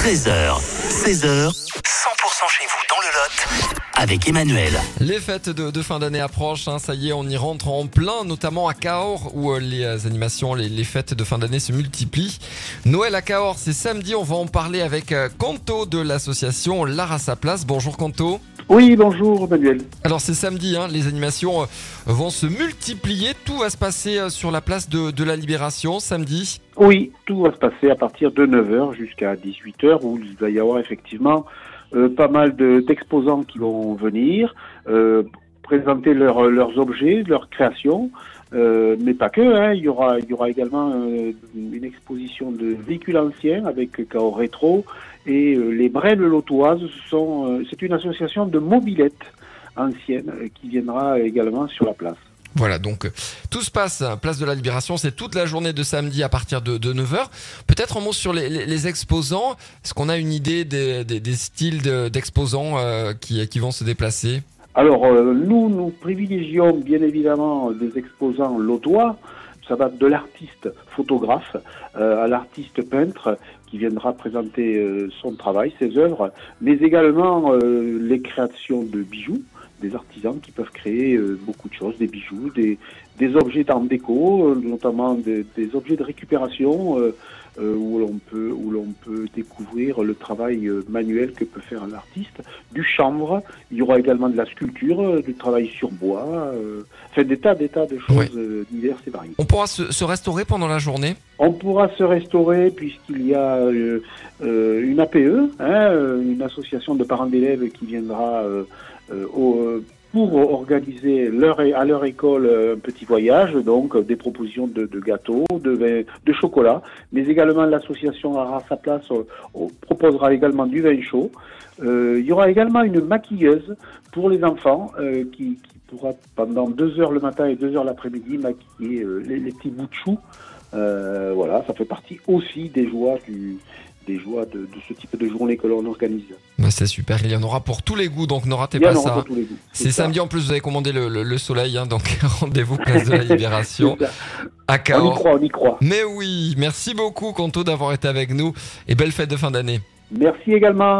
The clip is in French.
13h, 16h, 100% chez vous dans le Lot avec Emmanuel. Les fêtes de, de fin d'année approchent, hein, ça y est, on y rentre en plein, notamment à Cahors où euh, les euh, animations, les, les fêtes de fin d'année se multiplient. Noël à Cahors, c'est samedi, on va en parler avec euh, Canto de l'association L'Art à sa place. Bonjour Canto. Oui, bonjour Manuel. Alors c'est samedi, hein, les animations euh, vont se multiplier, tout va se passer euh, sur la place de, de la Libération samedi. Oui, tout va se passer à partir de 9h jusqu'à 18h où il va y avoir effectivement euh, pas mal de- d'exposants qui vont venir euh, présenter leurs leurs objets, leurs créations, euh, mais pas que. Hein, il, y aura, également euh, une exposition de véhicules anciens avec Chaos Rétro et euh, les Brènes Lotoises. sont, euh, C'est une association de mobilettes anciennes euh, qui viendra également sur la place. Voilà, donc euh, tout se passe, euh, place de la Libération, c'est toute la journée de samedi à partir de, de 9h. Peut-être un mot sur les, exposants. Est-ce qu'on a une idée des, styles de- d'exposants euh, qui vont se déplacer? Alors, euh, nous, nous privilégions bien évidemment des exposants lotois. Ça va de l'artiste photographe euh, à l'artiste peintre qui viendra présenter euh, son travail, ses œuvres, mais également euh, les créations de bijoux, des artisans qui peuvent créer euh, beaucoup de choses, des bijoux, des, des objets d'art déco, euh, notamment des, des objets de récupération où l'on peut où l'on peut découvrir le travail euh, manuel que peut faire un artiste, du chanvre, il y aura également de la sculpture, euh, du travail sur bois, euh, enfin des tas, des tas de choses euh, diverses et variées. On pourra se, se restaurer pendant la journée On pourra se restaurer puisqu'il y a euh, euh, une APE, hein, euh, une association de parents d'élèves qui viendra euh, euh, au- pour organiser leur, à leur école un petit voyage, donc des propositions de, de gâteaux, de, vin- de chocolat, mais également l'association à sa place euh, proposera également du vin chaud. Euh, il y aura également une maquilleuse pour les enfants euh, qui, qui pourra pendant deux heures le matin et deux heures l'après-midi maquiller euh, les, les petits bouts de choux. Euh, voilà, ça fait partie aussi des joies du, des joies de, de ce type de journée que l'on organise. C'est super, il y en aura pour tous les goûts, donc ne ratez pas ça. C'est samedi en plus, vous avez commandé le, le- le soleil, hein, donc rendez-vous place de la Libération On y croit, on y croit. Mais oui, merci beaucoup Canto d'avoir été avec nous et belle fête de fin d'année. Merci également.